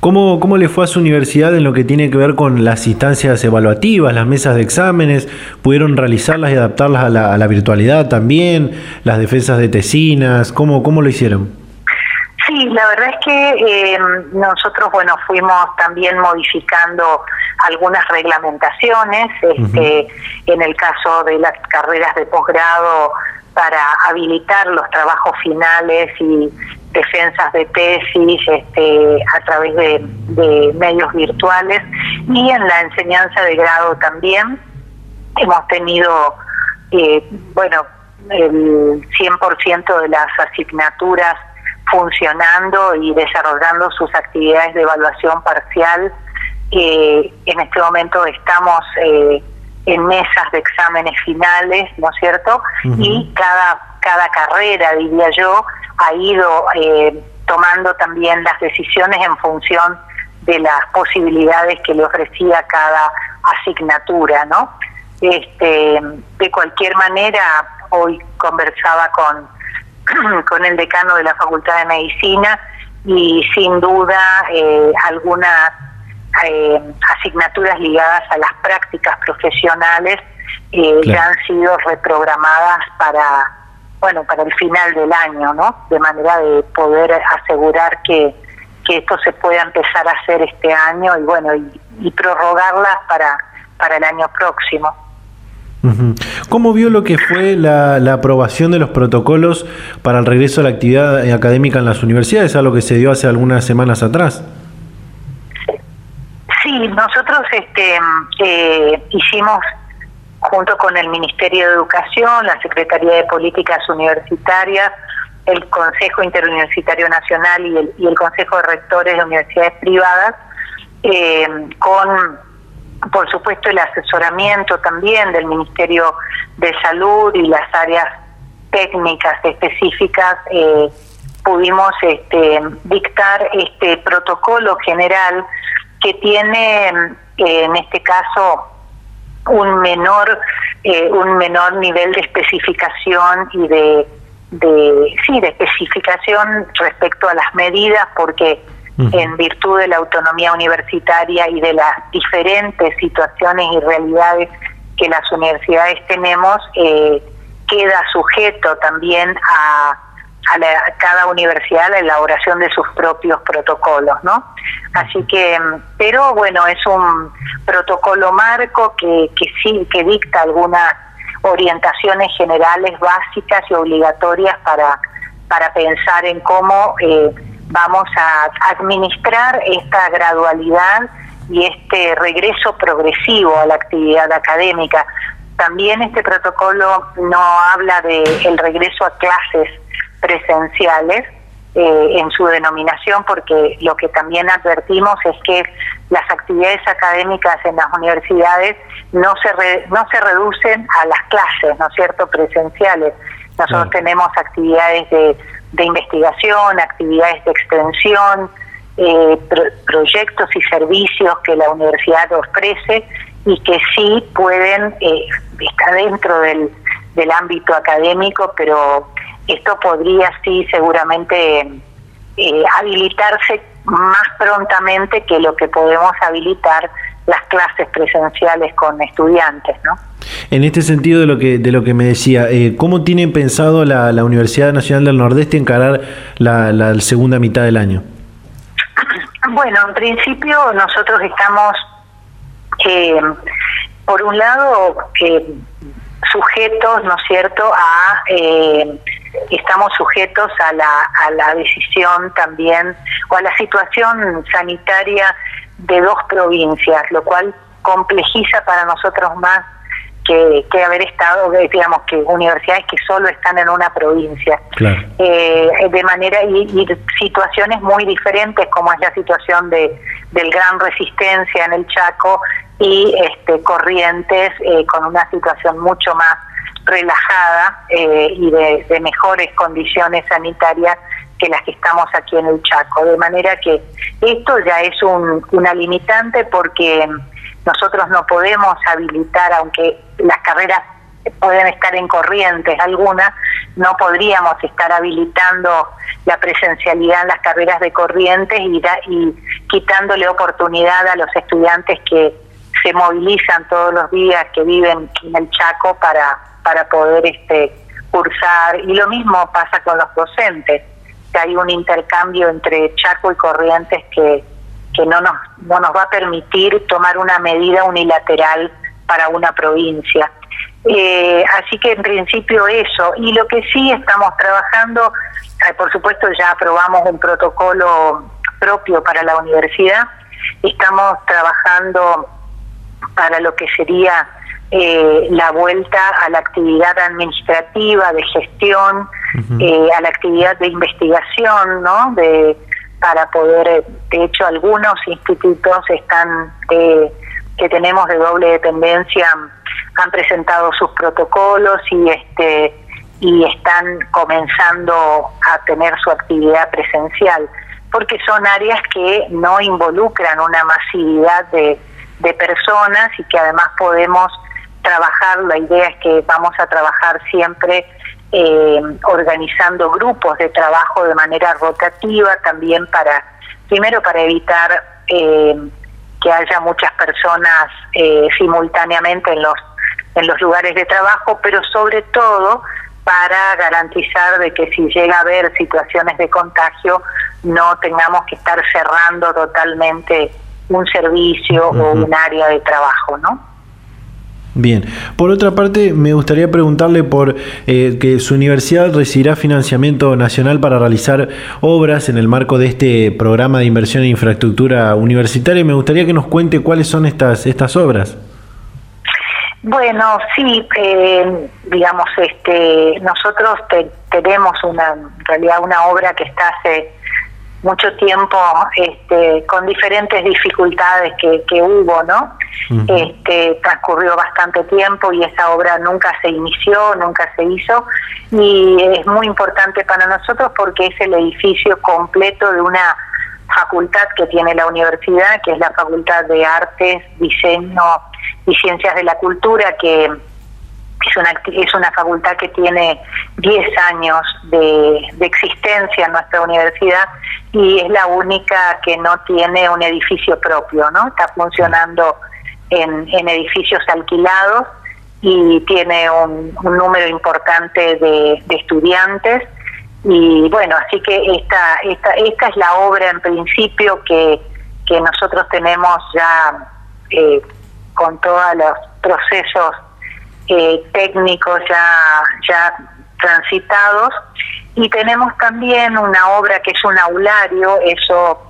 ¿Cómo, ¿Cómo le fue a su universidad en lo que tiene que ver con las instancias evaluativas, las mesas de exámenes? ¿Pudieron realizarlas y adaptarlas a la, a la virtualidad también? ¿Las defensas de tesinas? ¿Cómo, cómo lo hicieron? Sí, la verdad es que eh, nosotros, bueno, fuimos también modificando algunas reglamentaciones, este, en el caso de las carreras de posgrado para habilitar los trabajos finales y defensas de tesis este, a través de, medios virtuales y en la enseñanza de grado también hemos tenido, eh, bueno, el 100% de las asignaturas funcionando y desarrollando sus actividades de evaluación parcial. Eh, en este momento estamos eh, en mesas de exámenes finales, ¿no es cierto? Y cada, cada carrera, diría yo, ha ido eh, tomando también las decisiones en función de las posibilidades que le ofrecía cada asignatura, ¿no? Este, de cualquier manera, hoy conversaba con, con el decano de la Facultad de Medicina y sin duda eh, algunas eh, asignaturas ligadas a las prácticas profesionales eh, ya han sido reprogramadas para bueno para el final del año no de manera de poder asegurar que, que esto se pueda empezar a hacer este año y bueno y, y prorrogarlas para para el año próximo. ¿Cómo vio lo que fue la, aprobación de los protocolos para el regreso a la actividad académica en las universidades, algo que se dio hace algunas semanas atrás? Sí, nosotros este, eh, hicimos junto con el Ministerio de Educación, la Secretaría de Políticas Universitarias, el Consejo Interuniversitario Nacional y el, Consejo de Rectores de Universidades Privadas, eh, con por supuesto el asesoramiento también del Ministerio de Salud y las áreas técnicas específicas eh, pudimos este, dictar este protocolo general que tiene eh, en este caso un menor eh, un menor nivel de especificación y de, de sí de especificación respecto a las medidas porque en virtud de la autonomía universitaria y de las diferentes situaciones y realidades que las universidades tenemos, eh, queda sujeto también a, a, cada universidad la elaboración de sus propios protocolos, ¿no? Así que, pero bueno, es un protocolo marco que, que sí, que dicta algunas orientaciones generales básicas y obligatorias para, para pensar en cómo eh, vamos a administrar esta gradualidad y este regreso progresivo a la actividad académica. También este protocolo no habla de el regreso a clases presenciales eh, en su denominación, porque lo que también advertimos es que las actividades académicas en las universidades no se no se reducen a las clases, ¿no es cierto?, presenciales. Nosotros tenemos actividades de de investigación, actividades de extensión, eh, proyectos y servicios que la universidad ofrece y que sí pueden eh, estar dentro del, del ámbito académico, pero esto podría sí seguramente eh, habilitarse más prontamente que lo que podemos habilitar las clases presenciales con estudiantes, ¿no? En este sentido de lo que de lo que me decía, eh, ¿cómo tiene pensado la, Universidad Nacional del Nordeste encarar la, la segunda mitad del año? Bueno, en principio nosotros estamos, eh, por un lado, eh, sujetos, ¿no es cierto?, a eh, estamos sujetos a la, a la decisión también o a la situación sanitaria de dos provincias, lo cual complejiza para nosotros más que, que haber estado, digamos, que universidades que solo están en una provincia. Eh, de manera, y, situaciones muy diferentes, como es la situación de del Gran Resistencia en el Chaco y este, Corrientes, eh, con una situación mucho más relajada eh, y de, de mejores condiciones sanitarias que las que estamos aquí en el Chaco. De manera que esto ya es un, una limitante porque nosotros no podemos habilitar, aunque las carreras pueden estar en corrientes algunas, no podríamos estar habilitando la presencialidad en las carreras de corrientes y, y quitándole oportunidad a los estudiantes que se movilizan todos los días, que viven en el Chaco para, para poder este, cursar. Y lo mismo pasa con los docentes, hay un intercambio entre Chaco y Corrientes que que no nos, no nos va a permitir tomar una medida unilateral para una provincia. Eh, así que en principio eso. Y lo que sí estamos trabajando, eh, por supuesto ya aprobamos un protocolo propio para la universidad, estamos trabajando para lo que sería eh, la vuelta a la actividad administrativa, de gestión, a la actividad de investigación, ¿no? De, para poder, eh, de hecho algunos institutos están, eh, que tenemos de doble dependencia, han presentado sus protocolos y este y están comenzando a tener su actividad presencial, porque son áreas que no involucran una masividad de, de personas y que además podemos trabajar, la idea es que vamos a trabajar siempre eh, organizando grupos de trabajo de manera rotativa, también para, primero para evitar eh, que haya muchas personas eh, simultáneamente en los, en los lugares de trabajo, pero sobre todo para garantizar de que si llega a haber situaciones de contagio no tengamos que estar cerrando totalmente un servicio o un área de trabajo, ¿no? Bien, por otra parte, me gustaría preguntarle por eh, que su universidad recibirá financiamiento nacional para realizar obras en el marco de este programa de inversión en infraestructura universitaria. Me gustaría que nos cuente cuáles son estas estas obras. Bueno, sí, eh, digamos, este, nosotros tenemos una, en realidad, una obra que está hace mucho tiempo este, con diferentes dificultades que, que hubo, ¿no? este, transcurrió bastante tiempo y esa obra nunca se inició, nunca se hizo y es muy importante para nosotros porque es el edificio completo de una facultad que tiene la universidad, que es la Facultad de Artes, Diseño y Ciencias de la Cultura, que es una, es una facultad que tiene 10 años de, de, existencia en nuestra universidad y es la única que no tiene un edificio propio, ¿no? Está funcionando en, en edificios alquilados y tiene un, número importante de, estudiantes y bueno así que esta esta esta es la obra en principio que, que nosotros tenemos ya eh, con todos los procesos eh, técnicos ya ya transitados. Y tenemos también una obra que es un aulario eso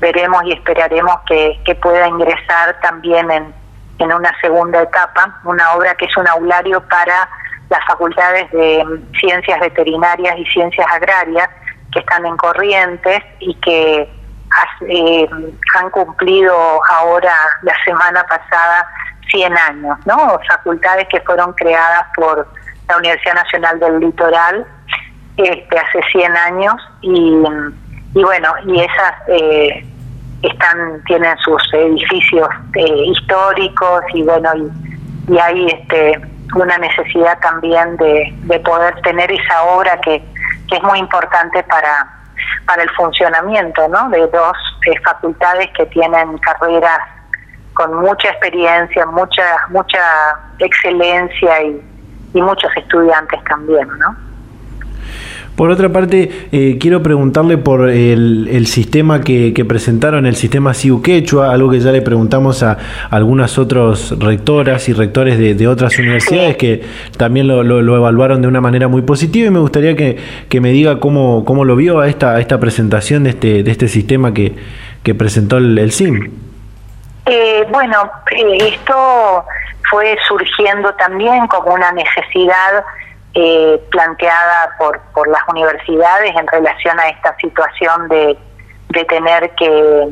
veremos y esperaremos que, pueda ingresar también en, en una segunda etapa, una obra que es un aulario para las facultades de ciencias veterinarias y ciencias agrarias que están en Corrientes y que eh, han cumplido ahora la semana pasada 100 años, ¿no? Facultades que fueron creadas por la Universidad Nacional del Litoral este, hace 100 años y, y bueno, y esas eh, están tienen sus edificios eh, históricos y bueno y, hay este una necesidad también de, de poder tener esa obra que, que, es muy importante para para el funcionamiento ¿no? de dos eh, facultades que tienen carreras con mucha experiencia mucha mucha excelencia y, y muchos estudiantes también no por otra parte, eh, quiero preguntarle por el, sistema que, presentaron, el sistema CIU Quechua, algo que ya le preguntamos a, algunas otras rectoras y rectores de, otras universidades que también lo, evaluaron de una manera muy positiva y me gustaría que, me diga cómo, cómo lo vio a esta, esta presentación de este, de este sistema que, que presentó el, CIM. Eh, bueno, eh, esto fue surgiendo también como una necesidad eh, planteada por, por las universidades en relación a esta situación de, de tener que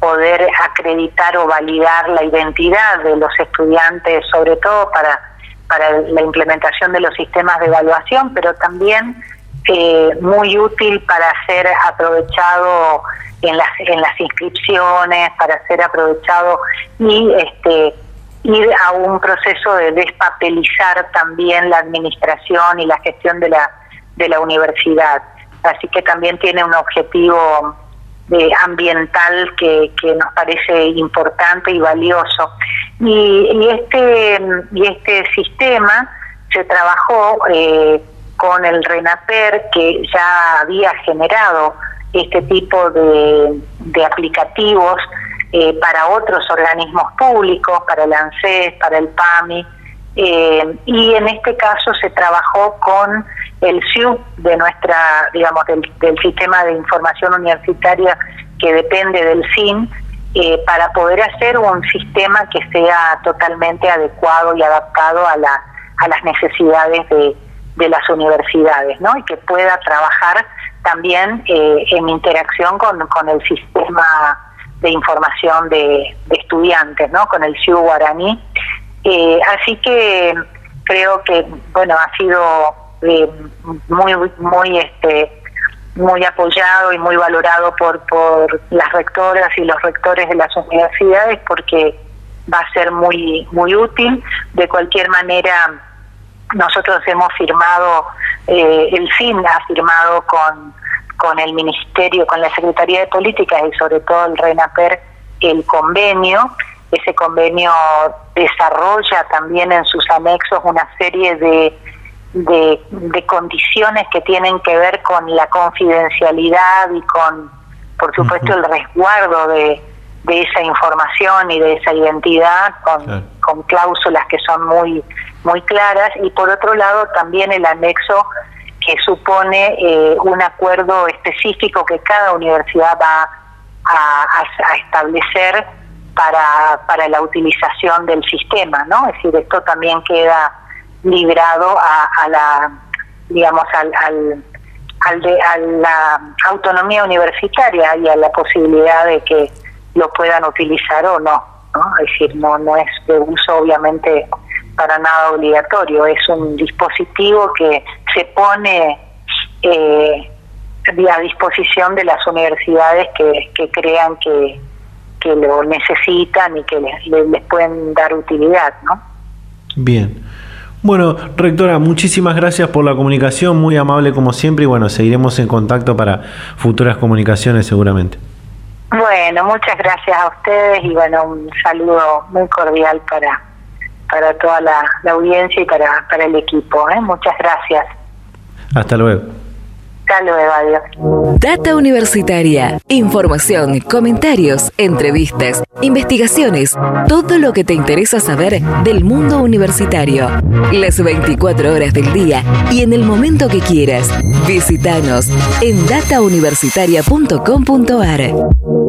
poder acreditar o validar la identidad de los estudiantes, sobre todo para, para la implementación de los sistemas de evaluación, pero también eh, muy útil para ser aprovechado en las, en las inscripciones, para ser aprovechado y este, ir a un proceso de despapelizar también la administración y la gestión de la, de la universidad. Así que también tiene un objetivo de ambiental que, que nos parece importante y valioso. Y, este, y este sistema se trabajó eh, con el RENAPER, que ya había generado este tipo de, aplicativos eh, para otros organismos públicos, para el ANSES, para el PAMI, eh, y en este caso se trabajó con el SIU de nuestra, digamos, del, sistema de información universitaria que depende del SIN, eh, para poder hacer un sistema que sea totalmente adecuado y adaptado a, la, a las necesidades de, de las universidades, ¿no? Y que pueda trabajar también en interacción con, con el sistema de información de, estudiantes, ¿no? Con el CIU Guaraní. Eh, así que creo que, bueno, ha sido eh, muy, muy, este, muy apoyado y muy valorado por, por las rectoras y los rectores de las universidades porque va a ser muy, muy útil. De cualquier manera, nosotros hemos firmado, eh, el FIN ha firmado con, con el Ministerio, con la Secretaría de Políticas y sobre todo el RENAPER el convenio. Ese convenio desarrolla también en sus anexos una serie de, de, condiciones que tienen que ver con la confidencialidad y con, por supuesto, el resguardo de, de esa información y de esa identidad con, con cláusulas que son muy muy claras y por otro lado también el anexo que supone eh, un acuerdo específico que cada universidad va a, establecer para, para la utilización del sistema, ¿no? Es decir, esto también queda librado a, la, digamos, al, al, al de, a la autonomía universitaria y a la posibilidad de que lo puedan utilizar o no, ¿no? Es decir, no, no es de uso obviamente para nada obligatorio, es un dispositivo que se pone eh, a disposición de las universidades que, que crean que, que lo necesitan y que les, les pueden dar utilidad, ¿no? Bien. Bueno, rectora, muchísimas gracias por la comunicación, muy amable como siempre y bueno, seguiremos en contacto para futuras comunicaciones seguramente. Bueno, muchas gracias a ustedes y bueno, un saludo muy cordial para para toda la, audiencia y para, para el equipo. ¿eh? Muchas gracias. Hasta luego. Hasta luego, adiós. Data Universitaria. Información, comentarios, entrevistas, investigaciones, todo lo que te interesa saber del mundo universitario. Las 24 horas del día y en el momento que quieras. Visítanos en datauniversitaria.com.ar.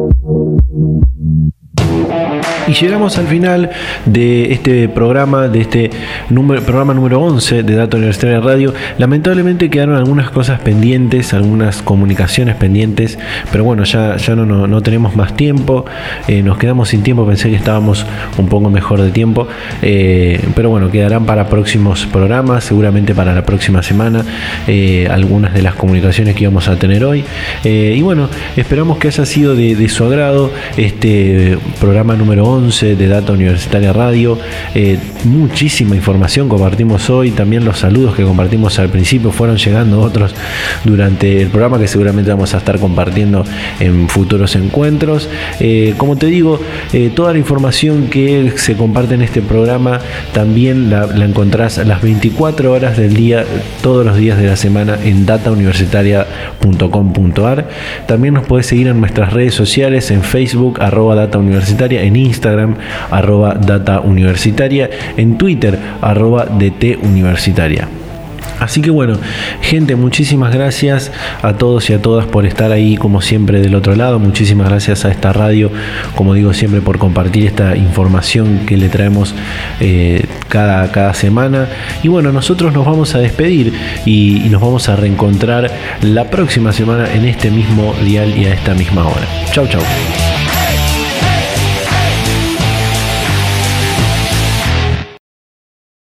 Y llegamos al final de este programa, de este número, programa número 11 de Data Universitaria Radio. Lamentablemente quedaron algunas cosas pendientes, algunas comunicaciones pendientes, pero bueno, ya, ya no, no, tenemos más tiempo, eh, nos quedamos sin tiempo, pensé que estábamos un poco mejor de tiempo, eh, pero bueno, quedarán para próximos programas, seguramente para la próxima semana, eh, algunas de las comunicaciones que íbamos a tener hoy. y bueno, esperamos que haya sido de, de su agrado este programa número 11 de Data Universitaria Radio. Eh, muchísima información compartimos hoy, también los saludos que compartimos al principio fueron llegando otros durante el programa que seguramente vamos a estar compartiendo en futuros encuentros. Eh, como te digo, eh, toda la información que se comparte en este programa también la, la encontrás a las 24 horas del día, todos los días de la semana en datauniversitaria.com.ar. También nos puedes seguir en nuestras redes sociales, en Facebook, arroba Data Universitaria, en Instagram, arroba Data Universitaria, en Twitter, arroba DT Universitaria. Así que bueno, gente, muchísimas gracias a todos y a todas por estar ahí como siempre del otro lado. Muchísimas gracias a esta radio, como digo siempre, por compartir esta información que le traemos eh, cada, cada semana. Y bueno, nosotros nos vamos a despedir y, y nos vamos a reencontrar la próxima semana en este mismo dial y a esta misma hora. Chau, chau.